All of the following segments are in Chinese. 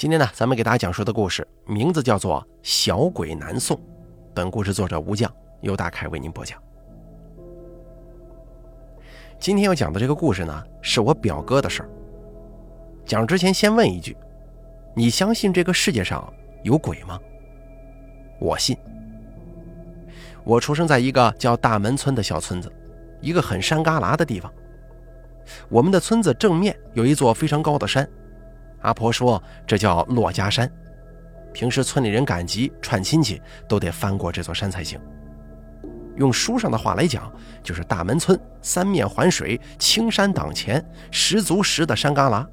今天呢，咱们给大家讲述的故事名字叫做《小鬼南宋》。本故事作者吴将，由大凯为您播讲。今天要讲的这个故事呢，是我表哥的事儿。讲之前先问一句：你相信这个世界上有鬼吗？我信。我出生在一个叫大门村的小村子，一个很山旮旯的地方。我们的村子正面有一座非常高的山。阿婆说：“这叫骆家山，平时村里人赶集串亲戚都得翻过这座山才行。用书上的话来讲，就是大门村三面环水，青山挡前，十足十的山旮旯。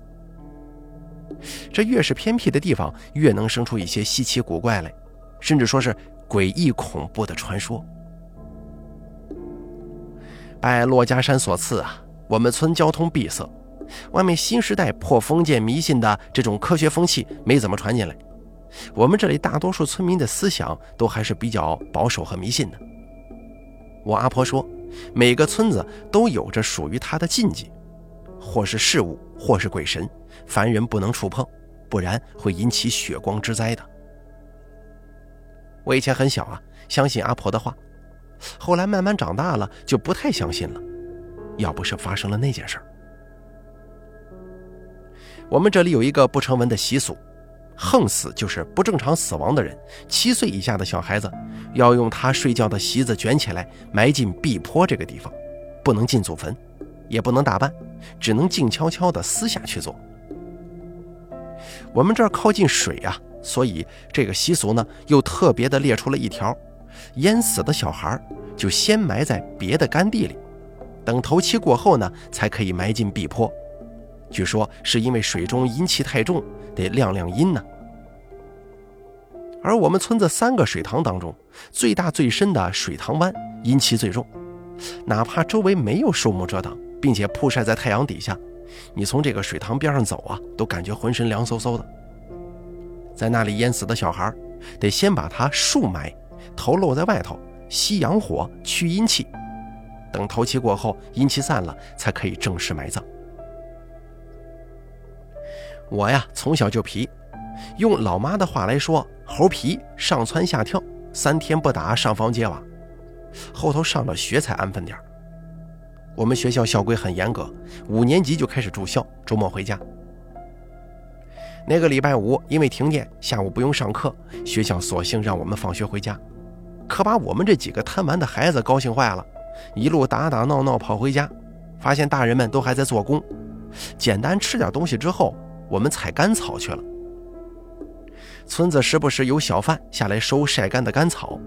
这越是偏僻的地方，越能生出一些稀奇古怪来，甚至说是诡异恐怖的传说。拜骆家山所赐啊，我们村交通闭塞。”外面新时代破封建迷信的这种科学风气没怎么传进来，我们这里大多数村民的思想都还是比较保守和迷信的。我阿婆说，每个村子都有着属于它的禁忌，或是事物，或是鬼神，凡人不能触碰，不然会引起血光之灾的。我以前很小啊，相信阿婆的话，后来慢慢长大了就不太相信了，要不是发生了那件事儿。我们这里有一个不成文的习俗，横死就是不正常死亡的人，七岁以下的小孩子要用他睡觉的席子卷起来埋进壁坡这个地方，不能进祖坟，也不能打扮，只能静悄悄的私下去做。我们这儿靠近水呀，所以这个习俗呢又特别的列出了一条：淹死的小孩就先埋在别的干地里，等头七过后呢才可以埋进壁坡。据说是因为水中阴气太重，得晾晾阴呢。而我们村子三个水塘当中，最大最深的水塘湾阴气最重，哪怕周围没有树木遮挡，并且曝晒在太阳底下，你从这个水塘边上走啊，都感觉浑身凉飕飕的。在那里淹死的小孩，得先把他竖埋，头露在外头，吸阳火去阴气，等头七过后，阴气散了，才可以正式埋葬。我呀，从小就皮，用老妈的话来说，猴皮上蹿下跳，三天不打上房揭瓦。后头上了学才安分点我们学校校规很严格，五年级就开始住校，周末回家。那个礼拜五因为停电，下午不用上课，学校索性让我们放学回家，可把我们这几个贪玩的孩子高兴坏了，一路打打闹闹跑回家，发现大人们都还在做工，简单吃点东西之后。我们采干草去了。村子时不时有小贩下来收晒干的干草，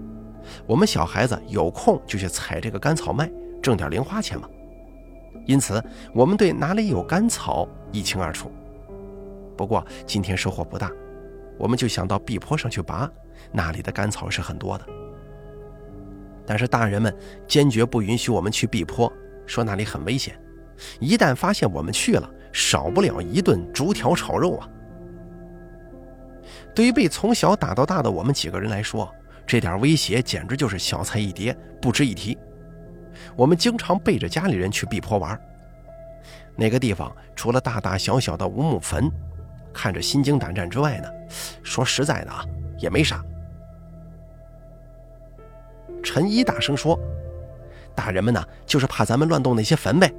我们小孩子有空就去采这个干草卖，挣点零花钱嘛。因此，我们对哪里有干草一清二楚。不过今天收获不大，我们就想到壁坡上去拔，那里的干草是很多的。但是大人们坚决不允许我们去壁坡，说那里很危险，一旦发现我们去了。少不了一顿竹条炒肉啊！对于被从小打到大的我们几个人来说，这点威胁简直就是小菜一碟，不值一提。我们经常背着家里人去碧坡玩。那个地方除了大大小小的无墓坟，看着心惊胆战之外呢，说实在的啊，也没啥。陈一大声说：“大人们呢，就是怕咱们乱动那些坟呗。”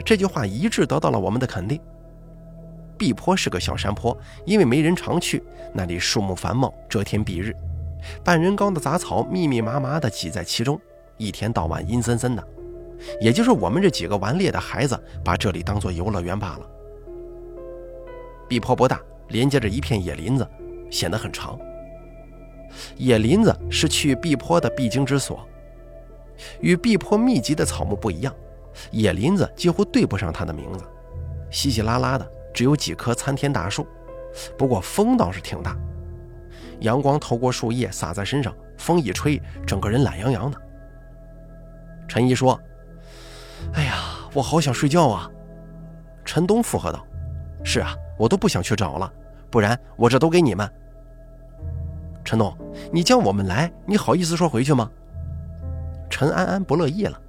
这句话一致得到了我们的肯定。碧坡是个小山坡，因为没人常去，那里树木繁茂，遮天蔽日，半人高的杂草密密麻麻地挤在其中，一天到晚阴森森的。也就是我们这几个顽劣的孩子把这里当做游乐园罢了。碧坡不大，连接着一片野林子，显得很长。野林子是去碧坡的必经之所，与碧坡密集的草木不一样。野林子几乎对不上它的名字，稀稀拉拉的，只有几棵参天大树。不过风倒是挺大，阳光透过树叶洒在身上，风一吹，整个人懒洋洋的。陈一说：“哎呀，我好想睡觉啊！”陈东附和道：“是啊，我都不想去找了，不然我这都给你们。”陈东，你叫我们来，你好意思说回去吗？陈安安不乐意了。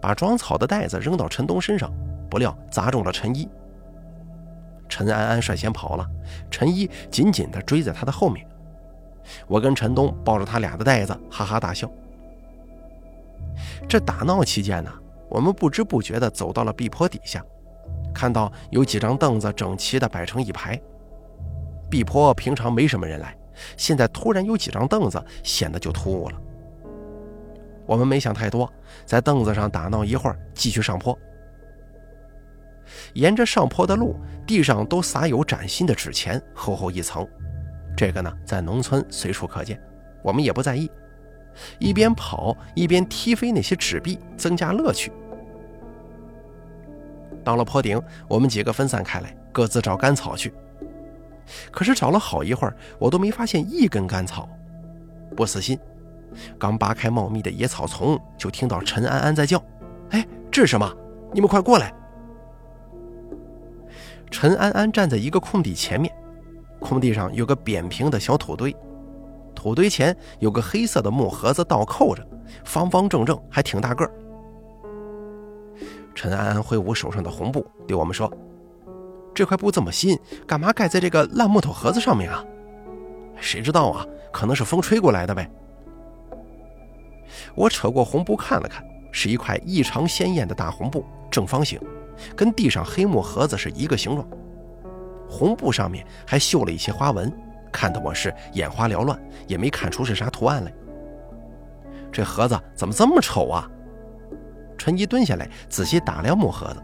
把装草的袋子扔到陈东身上，不料砸中了陈一。陈安安率先跑了，陈一紧紧地追在他的后面。我跟陈东抱着他俩的袋子，哈哈大笑。这打闹期间呢，我们不知不觉地走到了壁坡底下，看到有几张凳子整齐地摆成一排。壁坡平常没什么人来，现在突然有几张凳子，显得就突兀了。我们没想太多，在凳子上打闹一会儿，继续上坡。沿着上坡的路，地上都撒有崭新的纸钱，厚厚一层。这个呢，在农村随处可见，我们也不在意，一边跑一边踢飞那些纸币，增加乐趣。到了坡顶，我们几个分散开来，各自找干草去。可是找了好一会儿，我都没发现一根干草。不死心，刚扒开茂密的野草丛，就听到陈安安在叫：“哎，这是什么？你们快过来！”陈安安站在一个空地前面，空地上有个扁平的小土堆，土堆前有个黑色的木盒子倒扣着，方方正正，还挺大个儿。陈安安挥舞手上的红布，对我们说。这块布这么新，干嘛盖在这个烂木头盒子上面啊？谁知道啊？可能是风吹过来的呗。我扯过红布看了看，是一块异常鲜艳的大红布，正方形，跟地上黑木盒子是一个形状。红布上面还绣了一些花纹，看得我是眼花缭乱，也没看出是啥图案来。这盒子怎么这么丑啊？陈一蹲下来仔细打量木盒子。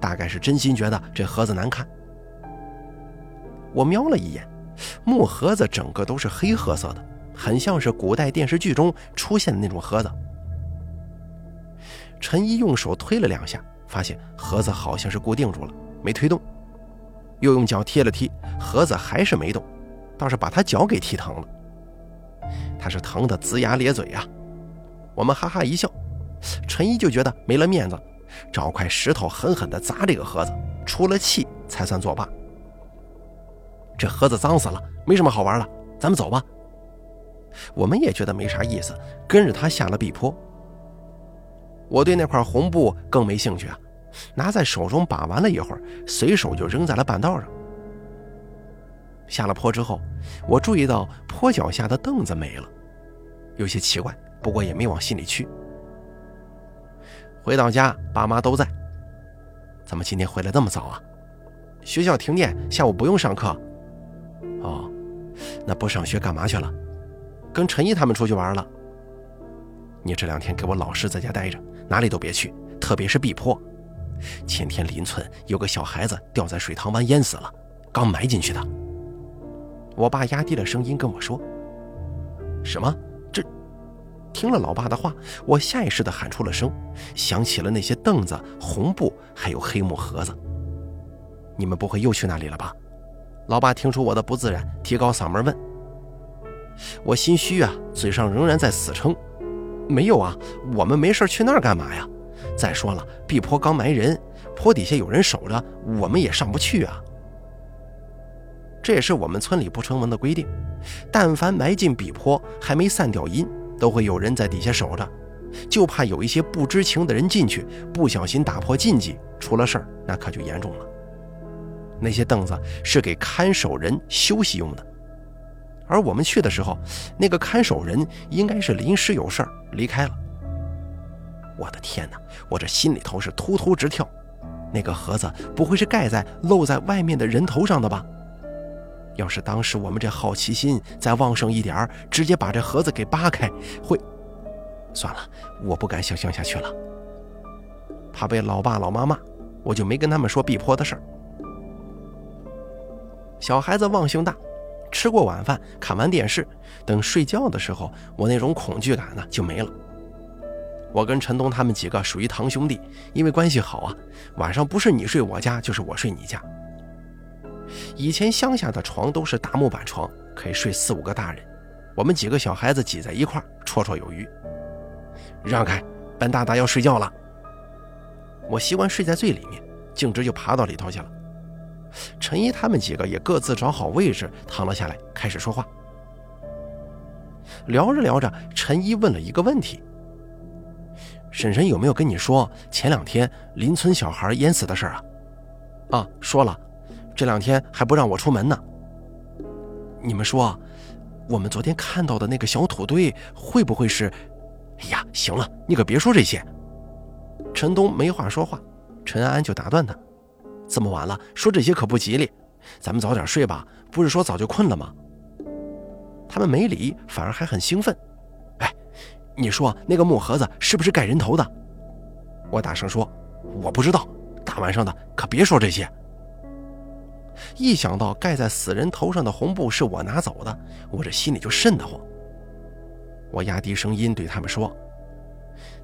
大概是真心觉得这盒子难看。我瞄了一眼，木盒子整个都是黑褐色的，很像是古代电视剧中出现的那种盒子。陈一用手推了两下，发现盒子好像是固定住了，没推动。又用脚踢了踢，盒子还是没动，倒是把他脚给踢疼了。他是疼得龇牙咧嘴呀。我们哈哈一笑，陈一就觉得没了面子。找块石头狠狠地砸这个盒子，出了气才算作罢。这盒子脏死了，没什么好玩的，咱们走吧。我们也觉得没啥意思，跟着他下了壁坡。我对那块红布更没兴趣啊，拿在手中把玩了一会儿，随手就扔在了半道上。下了坡之后，我注意到坡脚下的凳子没了，有些奇怪，不过也没往心里去。回到家，爸妈都在。怎么今天回来这么早啊？学校停电，下午不用上课。哦，那不上学干嘛去了？跟陈毅他们出去玩了。你这两天给我老实在家待着，哪里都别去，特别是碧坡。前天邻村有个小孩子掉在水塘湾淹死了，刚埋进去的。我爸压低了声音跟我说：“什么？”这听了老爸的话，我下意识地喊出了声，想起了那些凳子、红布，还有黑木盒子。你们不会又去那里了吧？老爸听出我的不自然，提高嗓门问。我心虚啊，嘴上仍然在死撑：“没有啊，我们没事去那儿干嘛呀？再说了，壁坡刚埋人，坡底下有人守着，我们也上不去啊。这也是我们村里不成文的规定，但凡埋进壁坡，还没散掉阴。”都会有人在底下守着，就怕有一些不知情的人进去，不小心打破禁忌，出了事儿那可就严重了。那些凳子是给看守人休息用的，而我们去的时候，那个看守人应该是临时有事儿离开了。我的天哪，我这心里头是突突直跳，那个盒子不会是盖在露在外面的人头上的吧？要是当时我们这好奇心再旺盛一点直接把这盒子给扒开，会……算了，我不敢想象下去了，怕被老爸老妈骂，我就没跟他们说碧坡的事儿。小孩子忘性大，吃过晚饭，看完电视，等睡觉的时候，我那种恐惧感呢就没了。我跟陈东他们几个属于堂兄弟，因为关系好啊，晚上不是你睡我家，就是我睡你家。以前乡下的床都是大木板床，可以睡四五个大人，我们几个小孩子挤在一块绰绰有余。让开，本大大要睡觉了。我习惯睡在最里面，径直就爬到里头去了。陈一他们几个也各自找好位置躺了下来，开始说话。聊着聊着，陈一问了一个问题：“婶婶有没有跟你说前两天邻村小孩淹死的事啊？”“啊，说了。”这两天还不让我出门呢。你们说，我们昨天看到的那个小土堆会不会是？哎呀，行了，你可别说这些。陈东没话说话，陈安安就打断他：“这么晚了，说这些可不吉利，咱们早点睡吧。不是说早就困了吗？”他们没理，反而还很兴奋。哎，你说那个木盒子是不是盖人头的？我大声说：“我不知道，大晚上的可别说这些。”一想到盖在死人头上的红布是我拿走的，我这心里就瘆得慌。我压低声音对他们说：“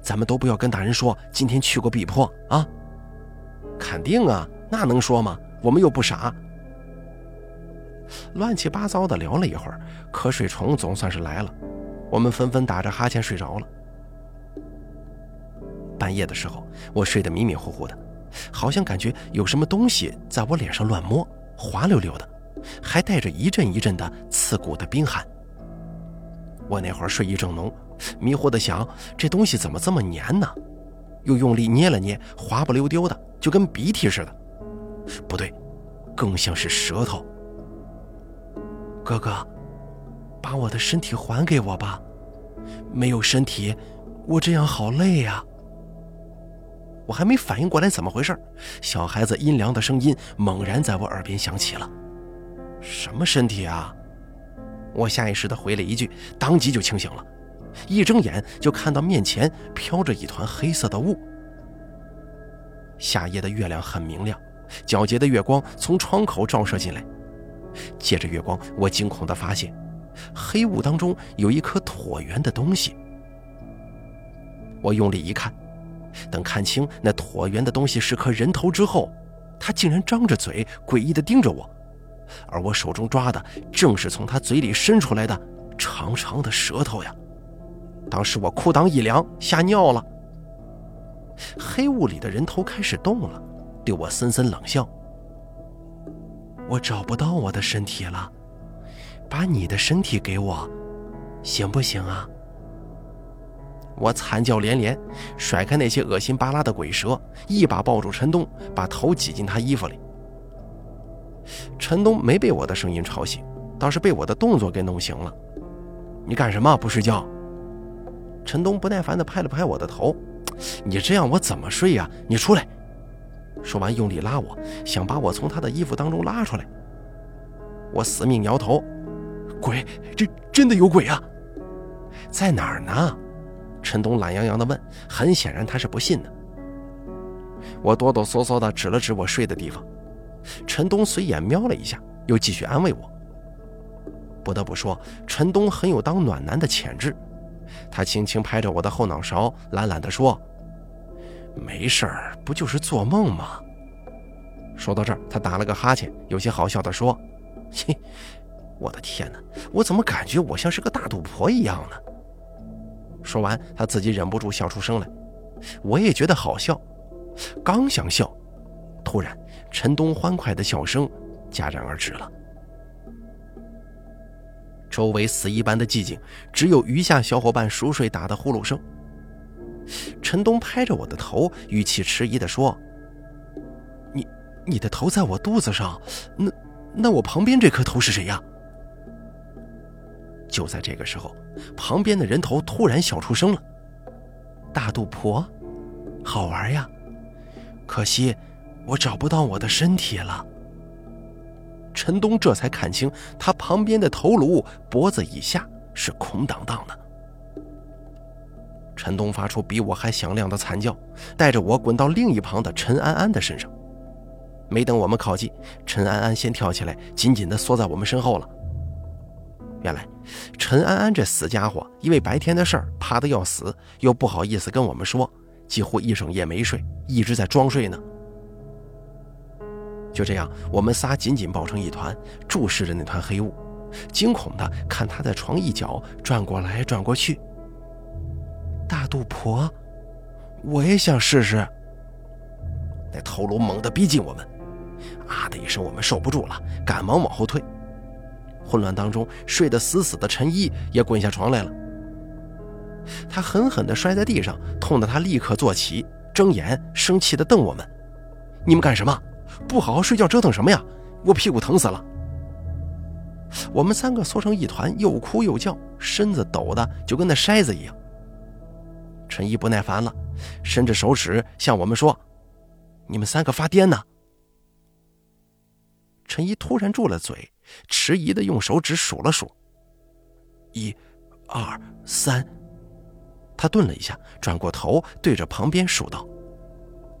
咱们都不要跟大人说今天去过碧坡啊。”“肯定啊，那能说吗？我们又不傻。”乱七八糟的聊了一会儿，瞌睡虫总算是来了，我们纷纷打着哈欠睡着了。半夜的时候，我睡得迷迷糊糊的，好像感觉有什么东西在我脸上乱摸。滑溜溜的，还带着一阵一阵的刺骨的冰寒。我那会儿睡意正浓，迷糊的想，这东西怎么这么黏呢？又用力捏了捏，滑不溜丢的，就跟鼻涕似的。不对，更像是舌头。哥哥，把我的身体还给我吧，没有身体，我这样好累呀。我还没反应过来怎么回事，小孩子阴凉的声音猛然在我耳边响起了：“什么身体啊？”我下意识地回了一句，当即就清醒了。一睁眼就看到面前飘着一团黑色的雾。夏夜的月亮很明亮，皎洁的月光从窗口照射进来。借着月光，我惊恐地发现，黑雾当中有一颗椭圆的东西。我用力一看。等看清那椭圆的东西是颗人头之后，他竟然张着嘴，诡异地盯着我，而我手中抓的正是从他嘴里伸出来的长长的舌头呀！当时我裤裆一凉，吓尿了。黑雾里的人头开始动了，对我森森冷笑：“我找不到我的身体了，把你的身体给我，行不行啊？”我惨叫连连，甩开那些恶心巴拉的鬼蛇，一把抱住陈东，把头挤进他衣服里。陈东没被我的声音吵醒，倒是被我的动作给弄醒了。你干什么不睡觉？陈东不耐烦地拍了拍我的头：“你这样我怎么睡呀？你出来！”说完用力拉我，想把我从他的衣服当中拉出来。我死命摇头：“鬼？这真的有鬼啊？在哪儿呢？”陈东懒洋洋地问，很显然他是不信的。我哆哆嗦嗦地指了指我睡的地方，陈东随眼瞄了一下，又继续安慰我。不得不说，陈东很有当暖男的潜质。他轻轻拍着我的后脑勺，懒懒地说：“没事儿，不就是做梦吗？”说到这儿，他打了个哈欠，有些好笑地说：“切，我的天哪，我怎么感觉我像是个大赌婆一样呢？”说完，他自己忍不住笑出声来，我也觉得好笑。刚想笑，突然陈东欢快的笑声戛然而止了。周围死一般的寂静，只有余下小伙伴熟睡打的呼噜声。陈东拍着我的头，语气迟疑地说：“你，你的头在我肚子上，那，那我旁边这颗头是谁呀？”就在这个时候，旁边的人头突然笑出声了。大肚婆，好玩呀！可惜我找不到我的身体了。陈东这才看清，他旁边的头颅脖子以下是空荡荡的。陈东发出比我还响亮的惨叫，带着我滚到另一旁的陈安安的身上。没等我们靠近，陈安安先跳起来，紧紧地缩在我们身后了。原来，陈安安这死家伙，因为白天的事儿怕得要死，又不好意思跟我们说，几乎一整夜没睡，一直在装睡呢。就这样，我们仨紧紧抱成一团，注视着那团黑雾，惊恐的看他在床一角转过来转过去。大肚婆，我也想试试。那头颅猛地逼近我们，啊的一声，我们受不住了，赶忙往后退。混乱当中，睡得死死的陈一也滚下床来了。他狠狠地摔在地上，痛得他立刻坐起，睁眼生气地瞪我们：“你们干什么？不好好睡觉，折腾什么呀？我屁股疼死了。我们三个缩成一团，又哭又叫，身子抖得就跟那筛子一样。陈一不耐烦了，伸着手指向我们说：“你们三个发癫呢！”陈一突然住了嘴，迟疑的用手指数了数：“一、二、三。”他顿了一下，转过头对着旁边数道：“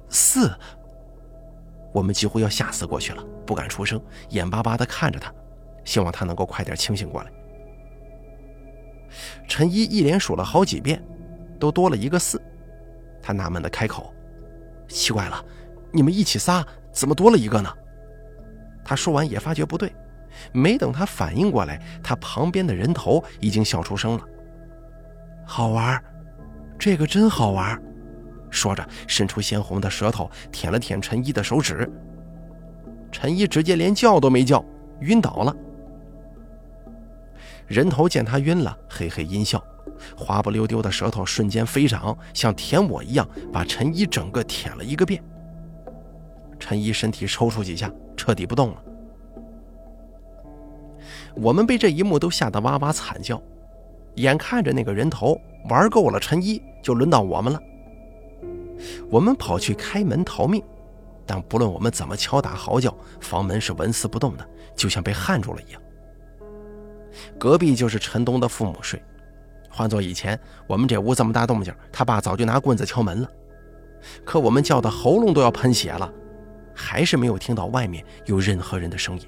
四。”我们几乎要吓死过去了，不敢出声，眼巴巴的看着他。希望他能够快点清醒过来。陈一一连数了好几遍，都多了一个四，他纳闷的开口：“奇怪了，你们一起仨怎么多了一个呢？”他说完也发觉不对，没等他反应过来，他旁边的人头已经笑出声了。好玩，这个真好玩，说着伸出鲜红的舌头舔了舔陈一的手指。陈一直接连叫都没叫，晕倒了。人头见他晕了，嘿嘿阴笑，滑不溜丢的舌头瞬间飞长，像舔我一样，把陈一整个舔了一个遍。陈一身体抽搐几下，彻底不动了。我们被这一幕都吓得哇哇惨叫，眼看着那个人头玩够了陈一，就轮到我们了。我们跑去开门逃命，但不论我们怎么敲打嚎叫，房门是纹丝不动的，就像被焊住了一样。隔壁就是陈东的父母睡，换做以前，我们这屋这么大动静，他爸早就拿棍子敲门了。可我们叫的喉咙都要喷血了，还是没有听到外面有任何人的声音，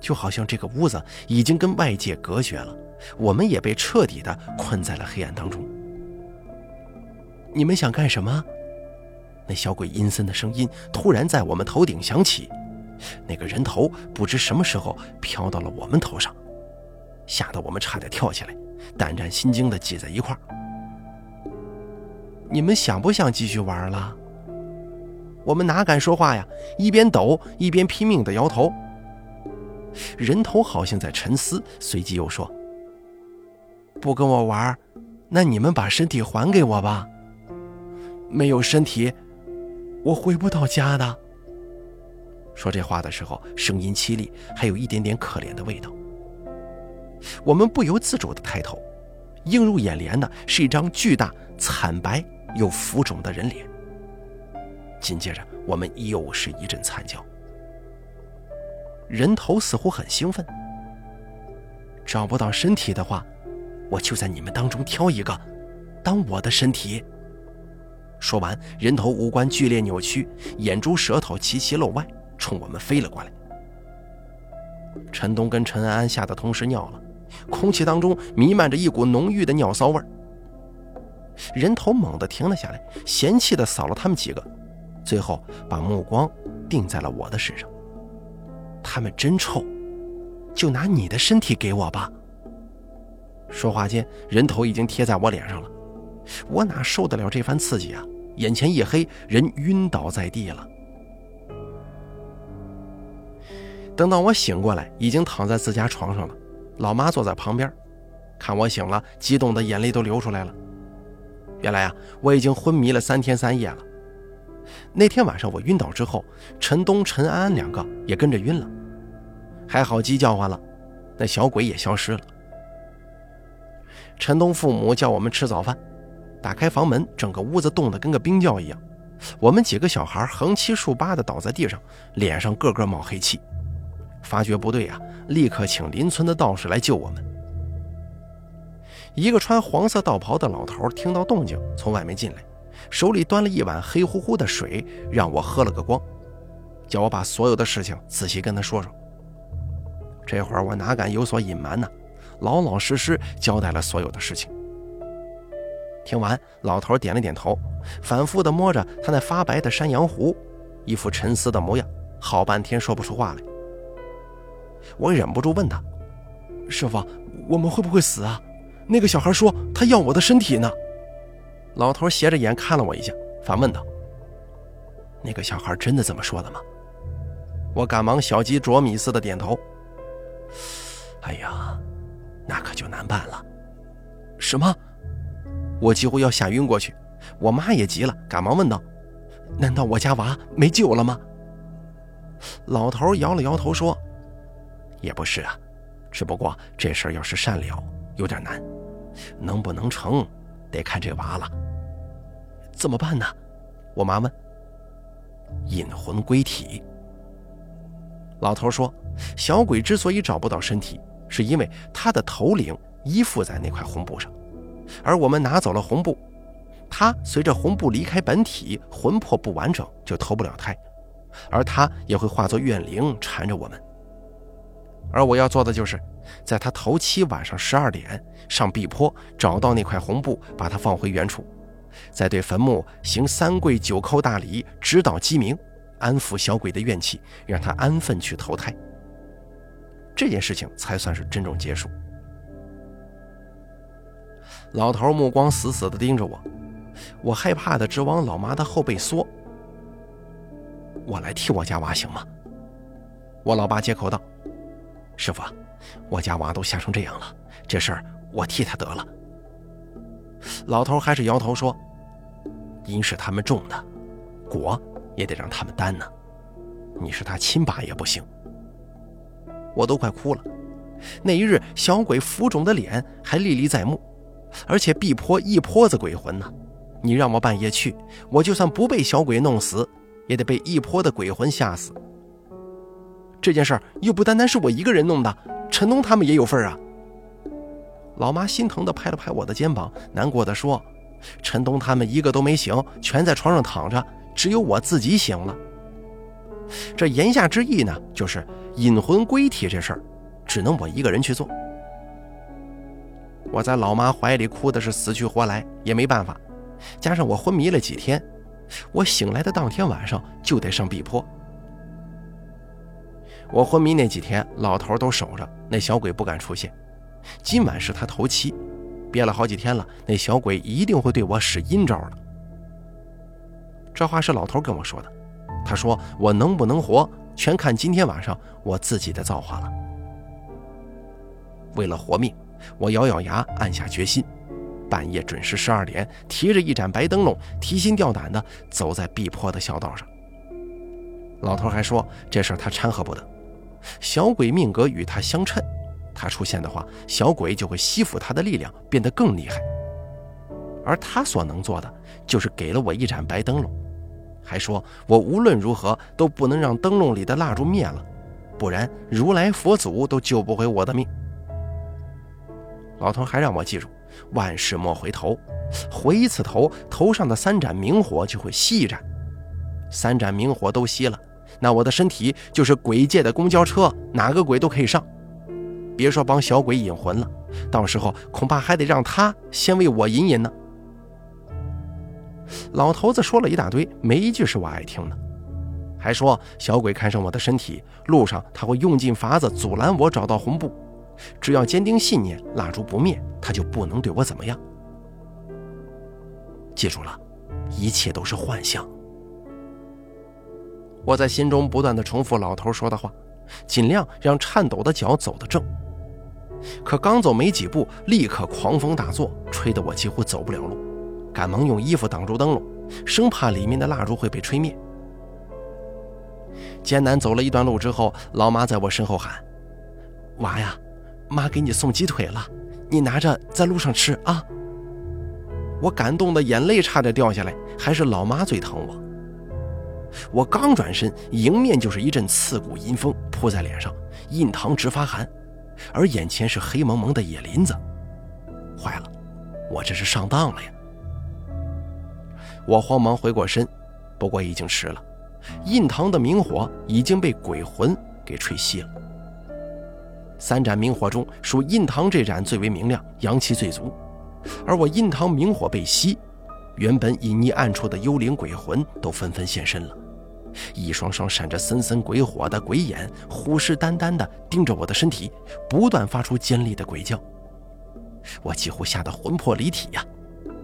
就好像这个屋子已经跟外界隔绝了，我们也被彻底的困在了黑暗当中。你们想干什么？那小鬼阴森的声音突然在我们头顶响起。那个人头不知什么时候飘到了我们头上，吓得我们差点跳起来，胆战心惊的挤在一块儿。你们想不想继续玩了？我们哪敢说话呀？一边抖一边拼命的摇头。人头好像在沉思，随即又说：“不跟我玩，那你们把身体还给我吧。没有身体，我回不到家的。”说这话的时候，声音凄厉，还有一点点可怜的味道。我们不由自主的抬头，映入眼帘的是一张巨大、惨白又浮肿的人脸。紧接着，我们又是一阵惨叫。人头似乎很兴奋。找不到身体的话，我就在你们当中挑一个，当我的身体。说完，人头五官剧烈扭曲，眼珠、舌头齐齐露外。冲我们飞了过来，陈东跟陈安安吓得同时尿了，空气当中弥漫着一股浓郁的尿骚味儿。人头猛地停了下来，嫌弃地扫了他们几个，最后把目光定在了我的身上。他们真臭，就拿你的身体给我吧。说话间，人头已经贴在我脸上了，我哪受得了这番刺激啊！眼前一黑，人晕倒在地了。等到我醒过来，已经躺在自家床上了。老妈坐在旁边，看我醒了，激动的眼泪都流出来了。原来啊，我已经昏迷了三天三夜了。那天晚上我晕倒之后，陈东、陈安安两个也跟着晕了。还好鸡叫唤了，那小鬼也消失了。陈东父母叫我们吃早饭，打开房门，整个屋子冻得跟个冰窖一样。我们几个小孩横七竖八的倒在地上，脸上个个冒黑气。发觉不对呀，立刻请邻村的道士来救我们。一个穿黄色道袍的老头听到动静，从外面进来，手里端了一碗黑乎乎的水，让我喝了个光，叫我把所有的事情仔细跟他说说。这会儿我哪敢有所隐瞒呢？老老实实交代了所有的事情。听完，老头点了点头，反复地摸着他那发白的山羊胡，一副沉思的模样，好半天说不出话来。我忍不住问他：“师傅，我们会不会死啊？那个小孩说他要我的身体呢。”老头斜着眼看了我一下，反问道：“那个小孩真的这么说的吗？”我赶忙小鸡啄米似的点头。哎呀，那可就难办了。什么？我几乎要吓晕过去。我妈也急了，赶忙问道：“难道我家娃没救了吗？”老头摇了摇头说：“也不是啊，只不过这事儿要是善了，有点难，能不能成，得看这娃了。怎么办呢？”我妈问。引魂归体。老头说：“小鬼之所以找不到身体，是因为他的头领依附在那块红布上，而我们拿走了红布，他随着红布离开本体，魂魄不完整就投不了胎，而他也会化作怨灵缠着我们。而我要做的就是，在他头七晚上十二点上碧坡找到那块红布，把它放回原处。”再对坟墓行三跪九叩大礼，指导鸡鸣，安抚小鬼的怨气，让他安分去投胎。这件事情才算是真正结束。老头目光死死地盯着我，我害怕的直往老妈的后背缩。我来替我家娃行吗？我老爸接口道：“师傅，我家娃都吓成这样了，这事儿我替他得了。”老头还是摇头说：“因是他们种的，果也得让他们担呢。你是他亲爸也不行。”我都快哭了。那一日，小鬼浮肿的脸还历历在目，而且必泼一泼子鬼魂呢。你让我半夜去，我就算不被小鬼弄死，也得被一泼的鬼魂吓死。这件事儿又不单单是我一个人弄的，陈东他们也有份啊。老妈心疼地拍了拍我的肩膀，难过地说：“陈东他们一个都没醒，全在床上躺着，只有我自己醒了。”这言下之意呢，就是引魂归体这事儿，只能我一个人去做。我在老妈怀里哭的是死去活来，也没办法。加上我昏迷了几天，我醒来的当天晚上就得上碧坡。我昏迷那几天，老头都守着，那小鬼不敢出现。今晚是他头七，憋了好几天了，那小鬼一定会对我使阴招的。这话是老头跟我说的，他说我能不能活，全看今天晚上我自己的造化了。为了活命，我咬咬牙，暗下决心，半夜准时十二点，提着一盏白灯笼，提心吊胆地走在碧坡的小道上。老头还说这事他掺和不得，小鬼命格与他相称。他出现的话，小鬼就会吸附他的力量，变得更厉害。而他所能做的，就是给了我一盏白灯笼，还说我无论如何都不能让灯笼里的蜡烛灭了，不然如来佛祖都救不回我的命。老头还让我记住，万事莫回头，回一次头，头上的三盏明火就会熄一盏，三盏明火都熄了，那我的身体就是鬼界的公交车，哪个鬼都可以上。别说帮小鬼引魂了，到时候恐怕还得让他先为我引引呢。老头子说了一大堆，没一句是我爱听的，还说小鬼看上我的身体，路上他会用尽法子阻拦我找到红布，只要坚定信念，蜡烛不灭，他就不能对我怎么样。记住了，一切都是幻象。我在心中不断的重复老头说的话，尽量让颤抖的脚走得正。可刚走没几步，立刻狂风大作，吹得我几乎走不了路，赶忙用衣服挡住灯笼，生怕里面的蜡烛会被吹灭。艰难走了一段路之后，老妈在我身后喊：“娃呀，妈给你送鸡腿了，你拿着在路上吃啊！”我感动的眼泪差点掉下来，还是老妈最疼我。我刚转身，迎面就是一阵刺骨阴风扑在脸上，印堂直发寒。而眼前是黑蒙蒙的野林子，坏了，我这是上当了呀！我慌忙回过身，不过已经迟了，印堂的明火已经被鬼魂给吹熄了。三盏明火中，属印堂这盏最为明亮，阳气最足，而我印堂明火被熄，原本隐匿暗处的幽灵鬼魂都纷纷现身了。一双双闪着森森鬼火的鬼眼，虎视眈眈地盯着我的身体，不断发出尖利的鬼叫。我几乎吓得魂魄离体呀！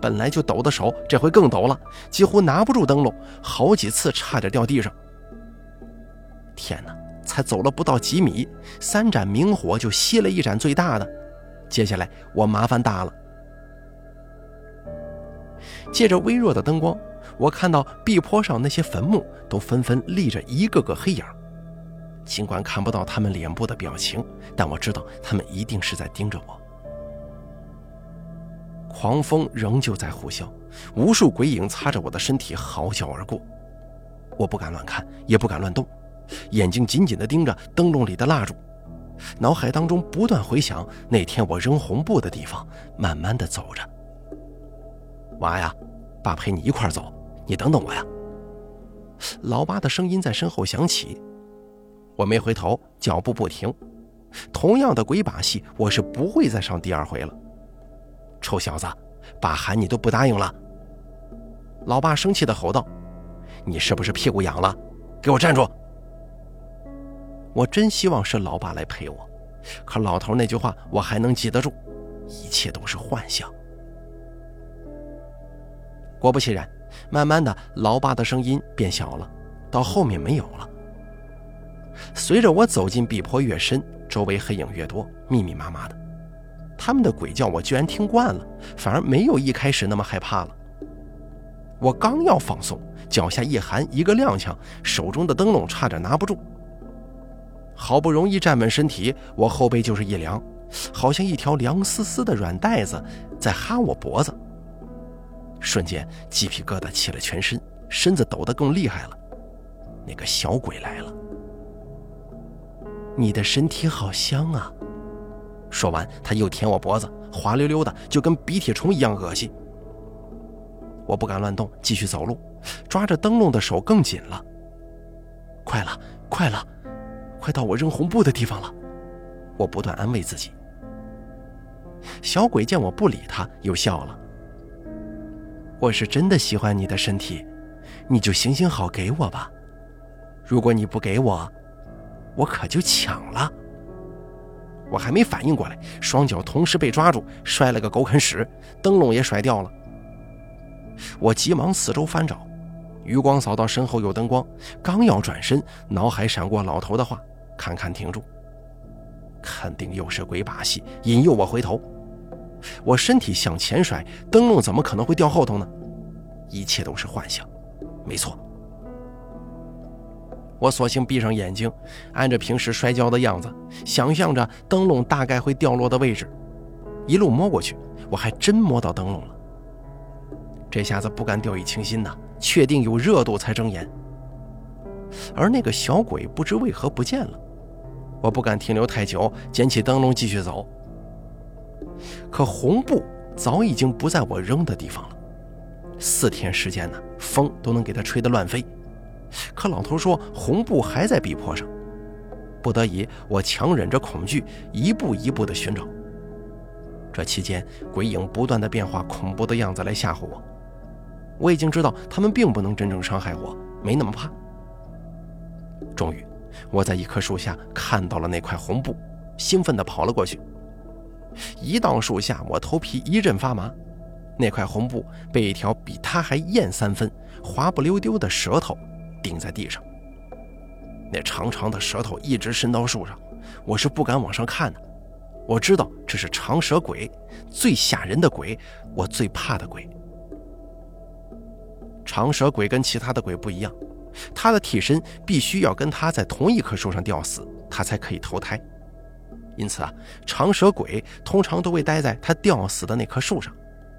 本来就抖的手，这回更抖了，几乎拿不住灯笼，好几次差点掉地上。天哪！才走了不到几米，三盏明火就熄了一盏最大的，接下来我麻烦大了。借着微弱的灯光。我看到壁坡上那些坟墓都纷纷立着一个个黑影，尽管看不到他们脸部的表情，但我知道他们一定是在盯着我。狂风仍旧在呼啸，无数鬼影擦着我的身体嚎叫而过。我不敢乱看，也不敢乱动，眼睛紧紧地盯着灯笼里的蜡烛，脑海当中不断回想那天我扔红布的地方，慢慢地走着。娃呀，爸陪你一块走，你等等我呀。老八的声音在身后响起，我没回头，脚步不停。同样的鬼把戏，我是不会再上第二回了。臭小子，爸喊你都不答应了。老爸生气的吼道：“你是不是屁股痒了？给我站住！”我真希望是老爸来陪我，可老头那句话我还能记得住，一切都是幻象。果不其然，慢慢的，老爸的声音变小了，到后面没有了。随着我走进壁坡越深，周围黑影越多，密密麻麻的。他们的鬼叫我居然听惯了，反而没有一开始那么害怕了。我刚要放松，脚下一寒，一个踉跄，手中的灯笼差点拿不住。好不容易站稳身体，我后背就是一凉，好像一条凉丝丝的软带子在哈我脖子。瞬间鸡皮疙瘩起了全身，身子抖得更厉害了。那个小鬼来了。你的身体好香啊！说完，他又舔我脖子，滑溜溜的，就跟鼻涕虫一样恶心。我不敢乱动，继续走路，抓着灯笼的手更紧了。快了，快了，快到我扔红布的地方了！我不断安慰自己。小鬼见我不理他，又笑了。我是真的喜欢你的身体，你就行行好给我吧。如果你不给我，我可就抢了。我还没反应过来，双脚同时被抓住，摔了个狗啃屎，灯笼也甩掉了。我急忙四周翻找，余光扫到身后有灯光，刚要转身，脑海闪过老头的话：“堪堪停住！”肯定又是鬼把戏，引诱我回头。我身体向前甩，灯笼怎么可能会掉后头呢？一切都是幻想，没错。我索性闭上眼睛，按着平时摔跤的样子，想象着灯笼大概会掉落的位置，一路摸过去，我还真摸到灯笼了。这下子不敢掉以轻心呐，确定有热度才睁眼。而那个小鬼不知为何不见了，我不敢停留太久，捡起灯笼继续走。可红布早已经不在我扔的地方了，四天时间呢，风都能给它吹得乱飞。可老头说红布还在壁坡上，不得已，我强忍着恐惧，一步一步地寻找。这期间，鬼影不断的变化恐怖的样子来吓唬我。我已经知道他们并不能真正伤害我，没那么怕。终于，我在一棵树下看到了那块红布，兴奋地跑了过去。一到树下，我头皮一阵发麻。那块红布被一条比他还艳三分、滑不溜丢的舌头。顶在地上，那长长的舌头一直伸到树上，我是不敢往上看的。我知道这是长舌鬼，最吓人的鬼，我最怕的鬼。长舌鬼跟其他的鬼不一样，他的替身必须要跟他在同一棵树上吊死，他才可以投胎。因此啊，长舌鬼通常都会待在他吊死的那棵树上，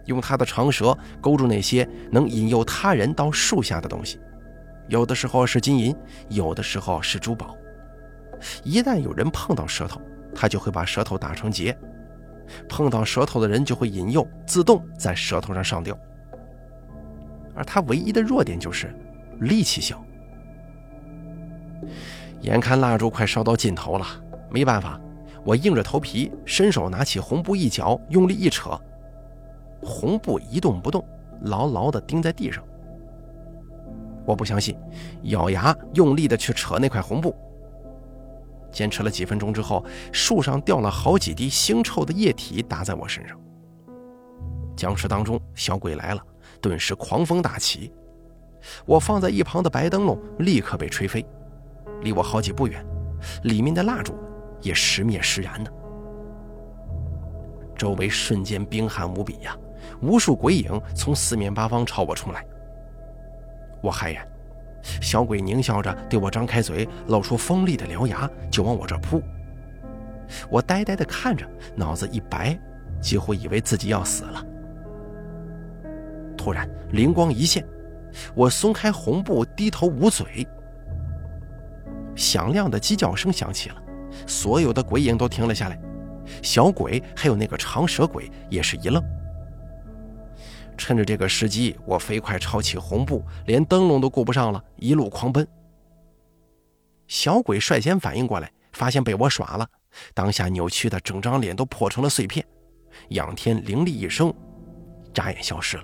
用他的长舌勾住那些能引诱他人到树下的东西。有的时候是金银，有的时候是珠宝。一旦有人碰到舌头，他就会把舌头打成结。碰到舌头的人就会引诱，自动在舌头上上吊。而他唯一的弱点就是力气小。眼看蜡烛快烧到尽头了，没办法，我硬着头皮伸手拿起红布一角，用力一扯，红布一动不动，牢牢地钉在地上。我不相信，咬牙用力的去扯那块红布。坚持了几分钟之后，树上掉了好几滴腥臭的液体，打在我身上。僵持当中，小鬼来了，顿时狂风大起。我放在一旁的白灯笼立刻被吹飞，离我好几步远，里面的蜡烛也时灭时燃的。周围瞬间冰寒无比呀，无数鬼影从四面八方朝我冲来。我骇然，小鬼狞笑着对我张开嘴，露出锋利的獠牙，就往我这扑。我呆呆地看着，脑子一白，几乎以为自己要死了。突然灵光一现，我松开红布，低头捂嘴。响亮的鸡叫声响起了，所有的鬼影都停了下来，小鬼还有那个长蛇鬼也是一愣。趁着这个时机，我飞快抄起红布，连灯笼都顾不上了，一路狂奔。小鬼率先反应过来，发现被我耍了，当下扭曲的整张脸都破成了碎片，仰天凌厉一声，眨眼消失了。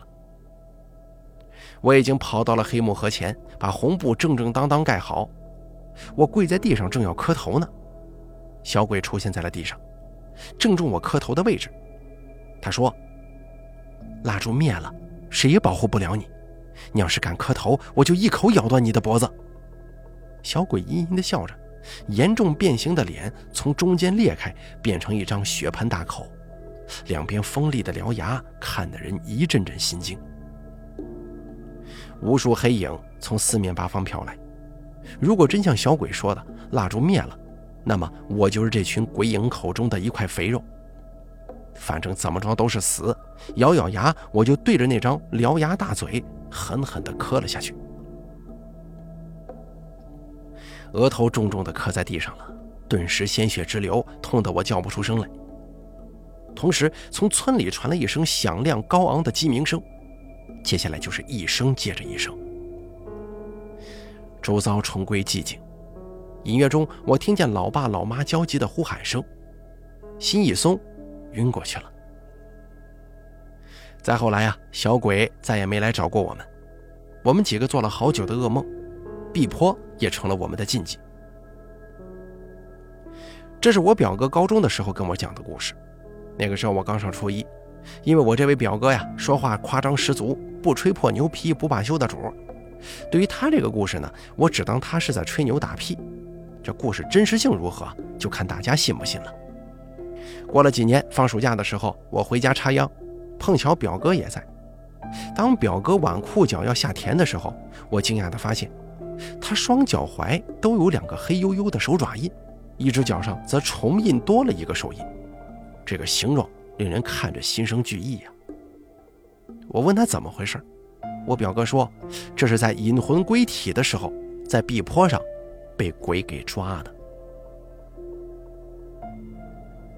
我已经跑到了黑木河前，把红布正正当当盖好。我跪在地上，正要磕头呢，小鬼出现在了地上，正中我磕头的位置。他说。蜡烛灭了，谁也保护不了你。你要是敢磕头，我就一口咬断你的脖子。小鬼阴阴地笑着，严重变形的脸从中间裂开，变成一张血盆大口，两边锋利的獠牙看得人一阵阵心惊。无数黑影从四面八方飘来。如果真像小鬼说的，蜡烛灭了，那么我就是这群鬼影口中的一块肥肉。反正怎么着都是死，咬咬牙，我就对着那张獠牙大嘴狠狠地磕了下去。额头重重地磕在地上了，顿时鲜血直流，痛得我叫不出声来。同时，从村里传来一声响亮高昂的鸡鸣声，接下来就是一声接着一声。周遭重归寂静，隐约中我听见老爸老妈焦急的呼喊声，心一松。晕过去了。再后来呀，小鬼再也没来找过我们。我们几个做了好久的噩梦，碧坡也成了我们的禁忌。这是我表哥高中的时候跟我讲的故事。那个时候我刚上初一，因为我这位表哥呀，说话夸张十足，不吹破牛皮不罢休的主。对于他这个故事呢，我只当他是在吹牛打屁。这故事真实性如何，就看大家信不信了。过了几年，放暑假的时候，我回家插秧，碰巧表哥也在。当表哥挽裤脚要下田的时候，我惊讶地发现，他双脚踝都有两个黑黝黝的手爪印，一只脚上则重印多了一个手印。这个形状令人看着心生惧意呀。我问他怎么回事，我表哥说，这是在引魂归体的时候，在壁坡上被鬼给抓的。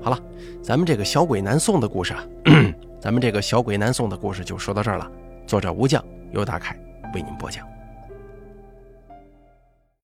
好了，咱们这个小鬼难送的故事啊，咱们这个小鬼难送的故事就说到这儿了。作者吴将由大凯为您播讲。